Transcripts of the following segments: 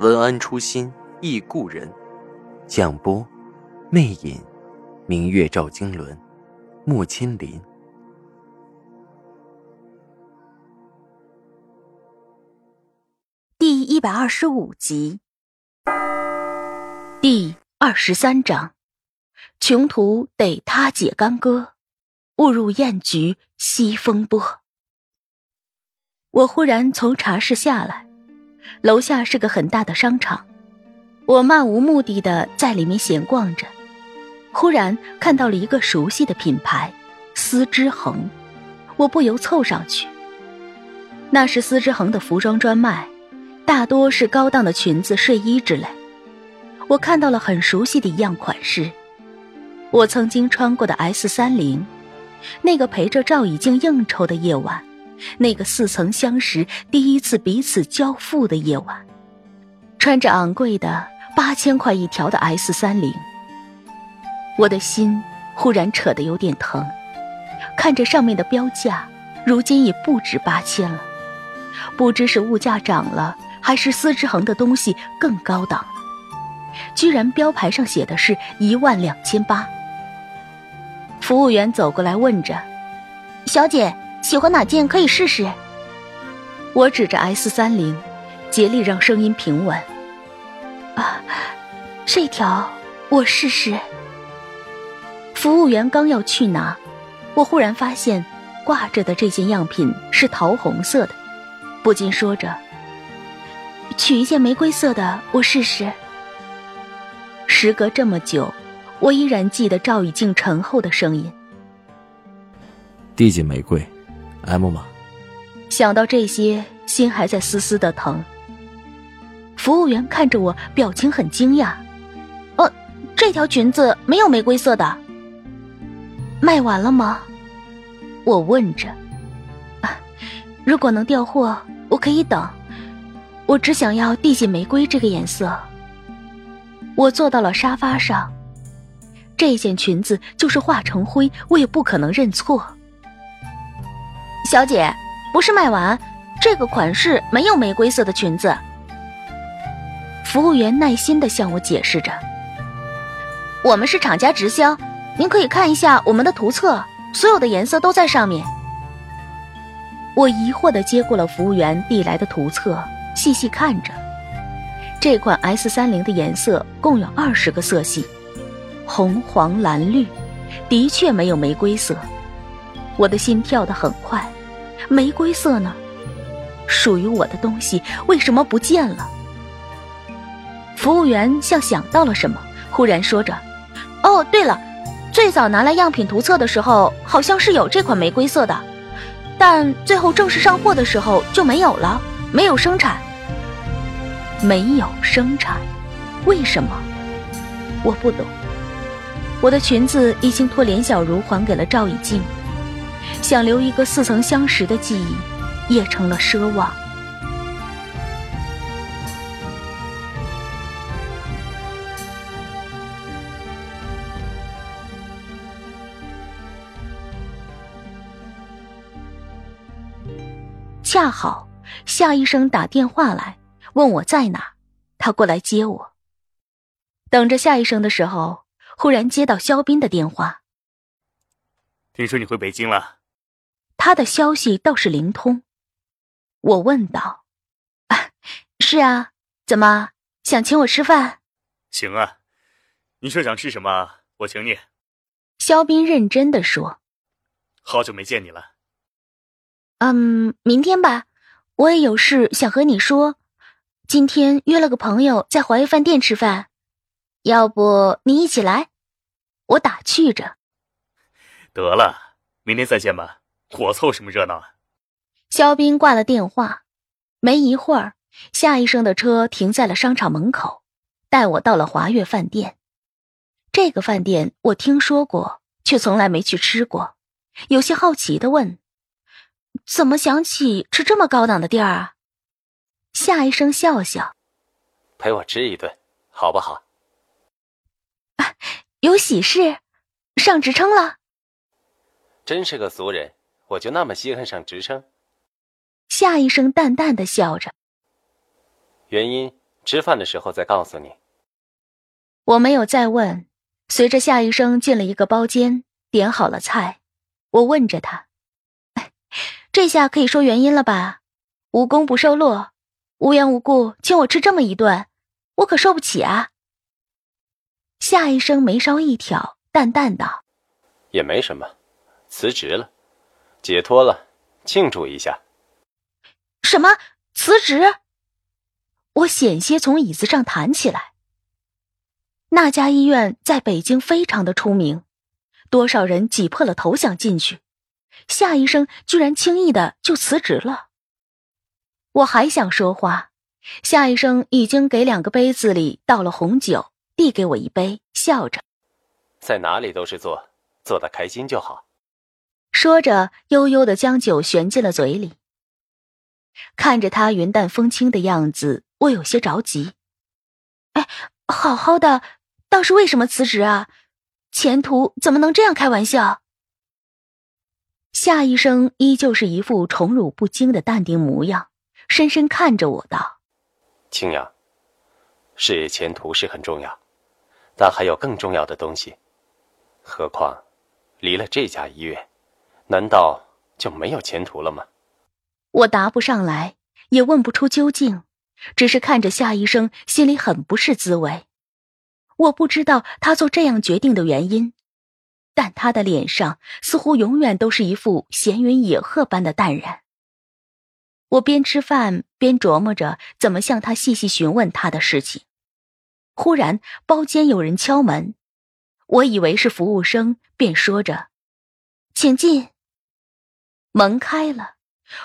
文安初心忆故人，蒋波，魅影，明月照经纶，木千林。第一百二十五集，第二十三章，穷途得他解干戈，误入艳局西风波。我忽然从茶室下来。楼下是个很大的商场，我漫无目的的在里面闲逛着，忽然看到了一个熟悉的品牌——丝织恒，我不由凑上去。那是丝之恒的服装专卖，大多是高档的裙子、睡衣之类。我看到了很熟悉的一样款式，我曾经穿过的 S 三零，那个陪着赵以静应酬的夜晚。那个似曾相识、第一次彼此交付的夜晚，穿着昂贵的八千块一条的 S 三零，我的心忽然扯得有点疼。看着上面的标价，如今已不止八千了。不知是物价涨了，还是司之恒的东西更高档了。居然标牌上写的是一万两千八。服务员走过来问着：“小姐。”喜欢哪件可以试试？我指着 S 三零，竭力让声音平稳。啊，这条我试试。服务员刚要去拿，我忽然发现挂着的这件样品是桃红色的，不禁说着：“取一件玫瑰色的，我试试。”时隔这么久，我依然记得赵雨静沉厚的声音：“递件玫瑰。” M 吗？想到这些，心还在丝丝的疼。服务员看着我，表情很惊讶。呃，这条裙子没有玫瑰色的，卖完了吗？我问着。啊，如果能调货，我可以等。我只想要地锦玫瑰这个颜色。我坐到了沙发上，这件裙子就是化成灰，我也不可能认错。小姐，不是卖完，这个款式没有玫瑰色的裙子。服务员耐心的向我解释着：“我们是厂家直销，您可以看一下我们的图册，所有的颜色都在上面。”我疑惑的接过了服务员递来的图册，细细看着，这款 S 三零的颜色共有二十个色系，红、黄、蓝、绿，的确没有玫瑰色。我的心跳得很快。玫瑰色呢？属于我的东西为什么不见了？服务员像想到了什么，忽然说着：“哦，对了，最早拿来样品图册的时候，好像是有这款玫瑰色的，但最后正式上货的时候就没有了，没有生产。没有生产，为什么？我不懂。我的裙子已经托连小茹还给了赵以静。”想留一个似曾相识的记忆，也成了奢望。恰好夏医生打电话来问我在哪，他过来接我。等着夏医生的时候，忽然接到肖斌的电话。听说你回北京了。他的消息倒是灵通，我问道：“啊，是啊，怎么想请我吃饭？”“行啊，你说想吃什么，我请你。”肖斌认真的说：“好久没见你了。”“嗯，明天吧，我也有事想和你说。今天约了个朋友在华悦饭店吃饭，要不你一起来？”我打趣着。“得了，明天再见吧。”我凑什么热闹啊！肖斌挂了电话，没一会儿，夏医生的车停在了商场门口，带我到了华悦饭店。这个饭店我听说过，却从来没去吃过，有些好奇的问：“怎么想起吃这么高档的地儿啊？”夏医生笑笑：“陪我吃一顿，好不好？”啊，有喜事，上职称了。真是个俗人，我就那么稀罕上职称？夏医生淡淡的笑着。原因吃饭的时候再告诉你。我没有再问。随着夏医生进了一个包间，点好了菜，我问着他：“ 这下可以说原因了吧？无功不受禄，无缘无故请我吃这么一顿，我可受不起啊。”夏医生眉梢一挑，淡淡道：“也没什么，辞职了，解脱了，庆祝一下。”什么辞职？我险些从椅子上弹起来。那家医院在北京非常的出名，多少人挤破了头想进去，夏医生居然轻易的就辞职了。我还想说话，夏医生已经给两个杯子里倒了红酒，递给我一杯，笑着：“在哪里都是做，做的开心就好。”说着，悠悠的将酒旋进了嘴里。看着他云淡风轻的样子。我有些着急，哎，好好的，倒是为什么辞职啊？前途怎么能这样开玩笑？夏医生依旧是一副宠辱不惊的淡定模样，深深看着我道：“青阳，事业前途是很重要，但还有更重要的东西。何况，离了这家医院，难道就没有前途了吗？”我答不上来，也问不出究竟。只是看着夏医生，心里很不是滋味。我不知道他做这样决定的原因，但他的脸上似乎永远都是一副闲云野鹤般的淡然。我边吃饭边琢磨着怎么向他细细询问他的事情。忽然，包间有人敲门，我以为是服务生，便说着：“请进。”门开了，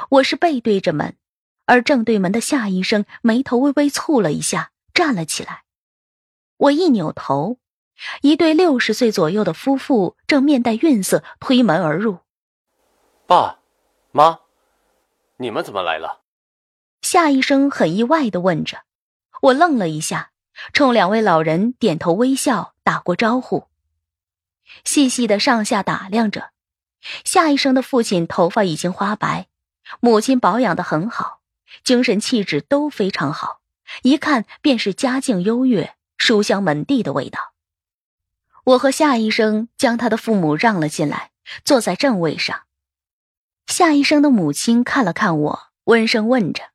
我是背对着门。而正对门的夏医生眉头微微蹙了一下，站了起来。我一扭头，一对六十岁左右的夫妇正面带愠色推门而入。爸，妈，你们怎么来了？夏医生很意外的问着。我愣了一下，冲两位老人点头微笑，打过招呼，细细的上下打量着。夏医生的父亲头发已经花白，母亲保养的很好。精神气质都非常好，一看便是家境优越、书香门第的味道。我和夏医生将他的父母让了进来，坐在正位上。夏医生的母亲看了看我，温声问着：“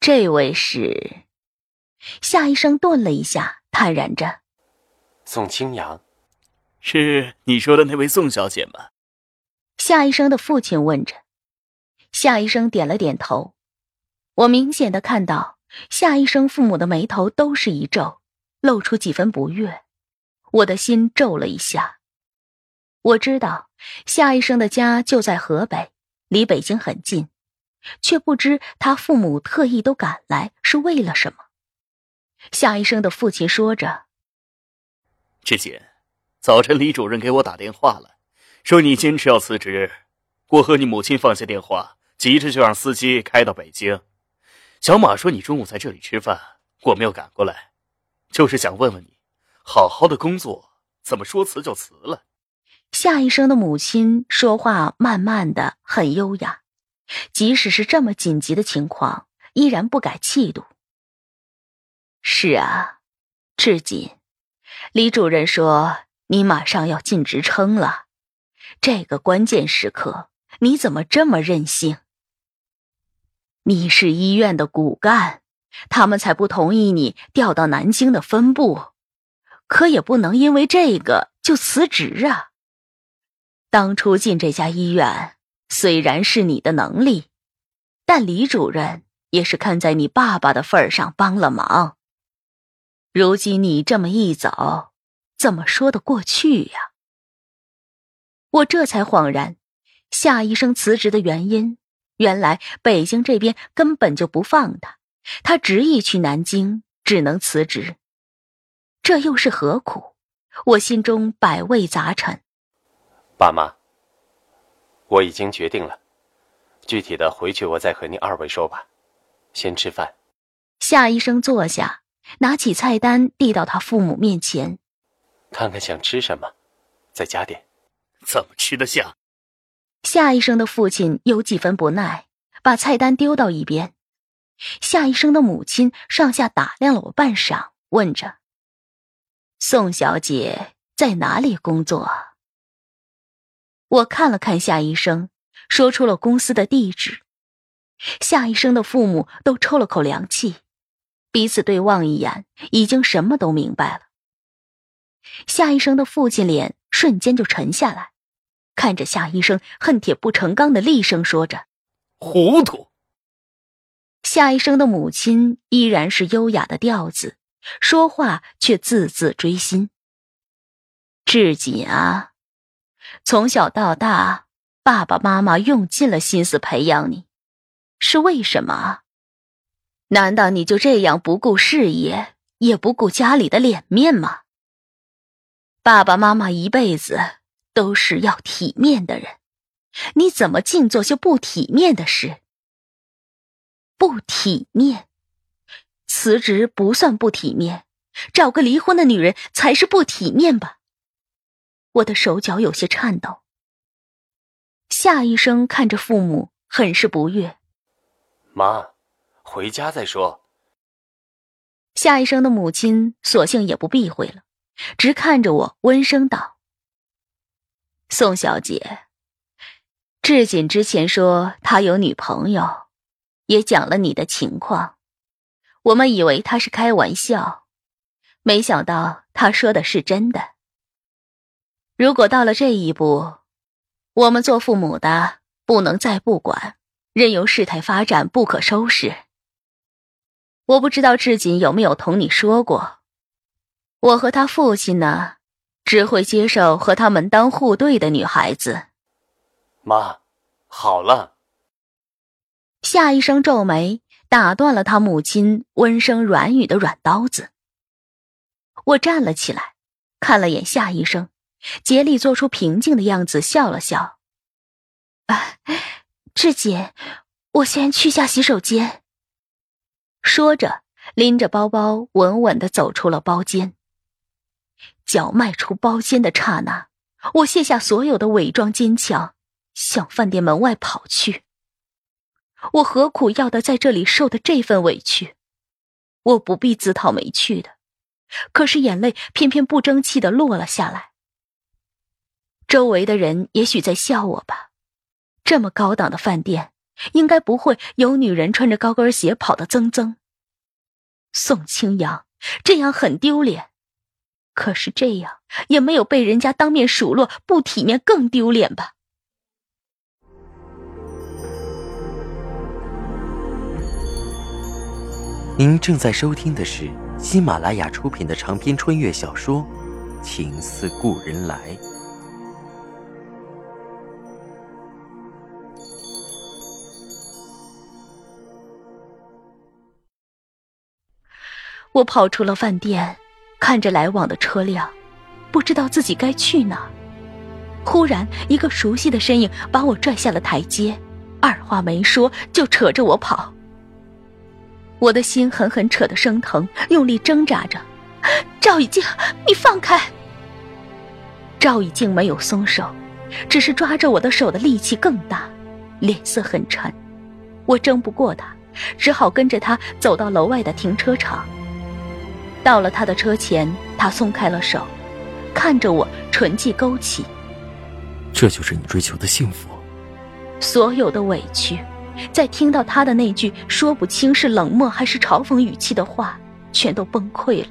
这位是？”夏医生顿了一下，坦然着：“宋清扬，是你说的那位宋小姐吗？”夏医生的父亲问着。夏医生点了点头。我明显的看到夏医生父母的眉头都是一皱，露出几分不悦。我的心皱了一下。我知道夏医生的家就在河北，离北京很近，却不知他父母特意都赶来是为了什么。夏医生的父亲说着：“志锦，早晨李主任给我打电话了，说你坚持要辞职。我和你母亲放下电话，急着就让司机开到北京。”小马说：“你中午在这里吃饭，我没有赶过来，就是想问问你，好好的工作，怎么说辞就辞了？”夏医生的母亲说话慢慢的，很优雅，即使是这么紧急的情况，依然不改气度。是啊，志锦，李主任说你马上要进职称了，这个关键时刻，你怎么这么任性？你是医院的骨干，他们才不同意你调到南京的分部，可也不能因为这个就辞职啊。当初进这家医院虽然是你的能力，但李主任也是看在你爸爸的份上帮了忙。如今你这么一走，怎么说得过去呀？我这才恍然，夏医生辞职的原因。原来北京这边根本就不放他，他执意去南京，只能辞职。这又是何苦？我心中百味杂陈。爸妈，我已经决定了，具体的回去我再和您二位说吧。先吃饭。夏医生坐下，拿起菜单递到他父母面前。看看想吃什么，再加点。怎么吃得下？夏医生的父亲有几分不耐，把菜单丢到一边。夏医生的母亲上下打量了我半晌，问着：“宋小姐在哪里工作？”我看了看夏医生，说出了公司的地址。夏医生的父母都抽了口凉气，彼此对望一眼，已经什么都明白了。夏医生的父亲脸瞬间就沉下来。看着夏医生恨铁不成钢的厉声说着：“糊涂。”夏医生的母亲依然是优雅的调子，说话却字字锥心。志锦啊，从小到大，爸爸妈妈用尽了心思培养你，是为什么？难道你就这样不顾事业，也不顾家里的脸面吗？爸爸妈妈一辈子。都是要体面的人，你怎么净做些不体面的事？不体面，辞职不算不体面，找个离婚的女人才是不体面吧？我的手脚有些颤抖。夏医生看着父母，很是不悦。妈，回家再说。夏医生的母亲索性也不避讳了，直看着我，温声道。宋小姐，志锦之前说他有女朋友，也讲了你的情况。我们以为他是开玩笑，没想到他说的是真的。如果到了这一步，我们做父母的不能再不管，任由事态发展不可收拾。我不知道志锦有没有同你说过，我和他父亲呢？只会接受和他门当户对的女孩子。妈，好了。夏医生皱眉，打断了他母亲温声软语的软刀子。我站了起来，看了眼夏医生，竭力做出平静的样子，笑了笑。啊，志姐，我先去下洗手间。说着，拎着包包，稳稳的走出了包间。脚迈出包间的刹那，我卸下所有的伪装坚强，向饭店门外跑去。我何苦要的在这里受的这份委屈？我不必自讨没趣的，可是眼泪偏偏不争气的落了下来。周围的人也许在笑我吧，这么高档的饭店，应该不会有女人穿着高跟鞋跑的增增。宋清扬这样很丢脸。可是这样也没有被人家当面数落不体面更丢脸吧？您正在收听的是喜马拉雅出品的长篇穿越小说《情似故人来》。我跑出了饭店。看着来往的车辆，不知道自己该去哪。忽然，一个熟悉的身影把我拽下了台阶，二话没说就扯着我跑。我的心狠狠扯得生疼，用力挣扎着：“赵以静，你放开！”赵以静没有松手，只是抓着我的手的力气更大，脸色很沉。我争不过他，只好跟着他走到楼外的停车场。到了他的车前，他松开了手，看着我，唇际勾起。这就是你追求的幸福。所有的委屈，在听到他的那句说不清是冷漠还是嘲讽语气的话，全都崩溃了。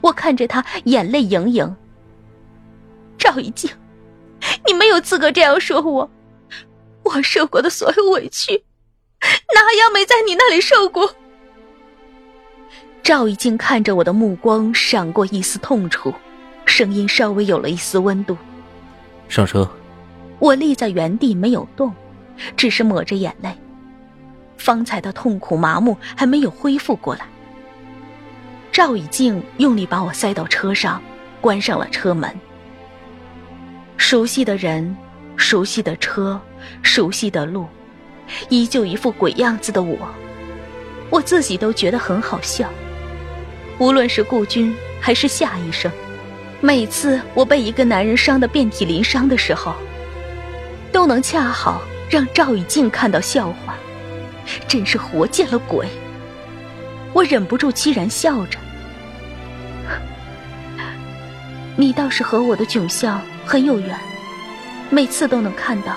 我看着他，眼泪盈盈。赵一静，你没有资格这样说我。我受过的所有委屈，哪样没在你那里受过？赵以静看着我的目光闪过一丝痛楚，声音稍微有了一丝温度。上车。我立在原地没有动，只是抹着眼泪。方才的痛苦麻木还没有恢复过来。赵以静用力把我塞到车上，关上了车门。熟悉的人，熟悉的车，熟悉的路，依旧一副鬼样子的我，我自己都觉得很好笑。无论是顾军还是夏医生，每次我被一个男人伤得遍体鳞伤的时候，都能恰好让赵以静看到笑话，真是活见了鬼。我忍不住凄然笑着。你倒是和我的窘相很有缘，每次都能看到。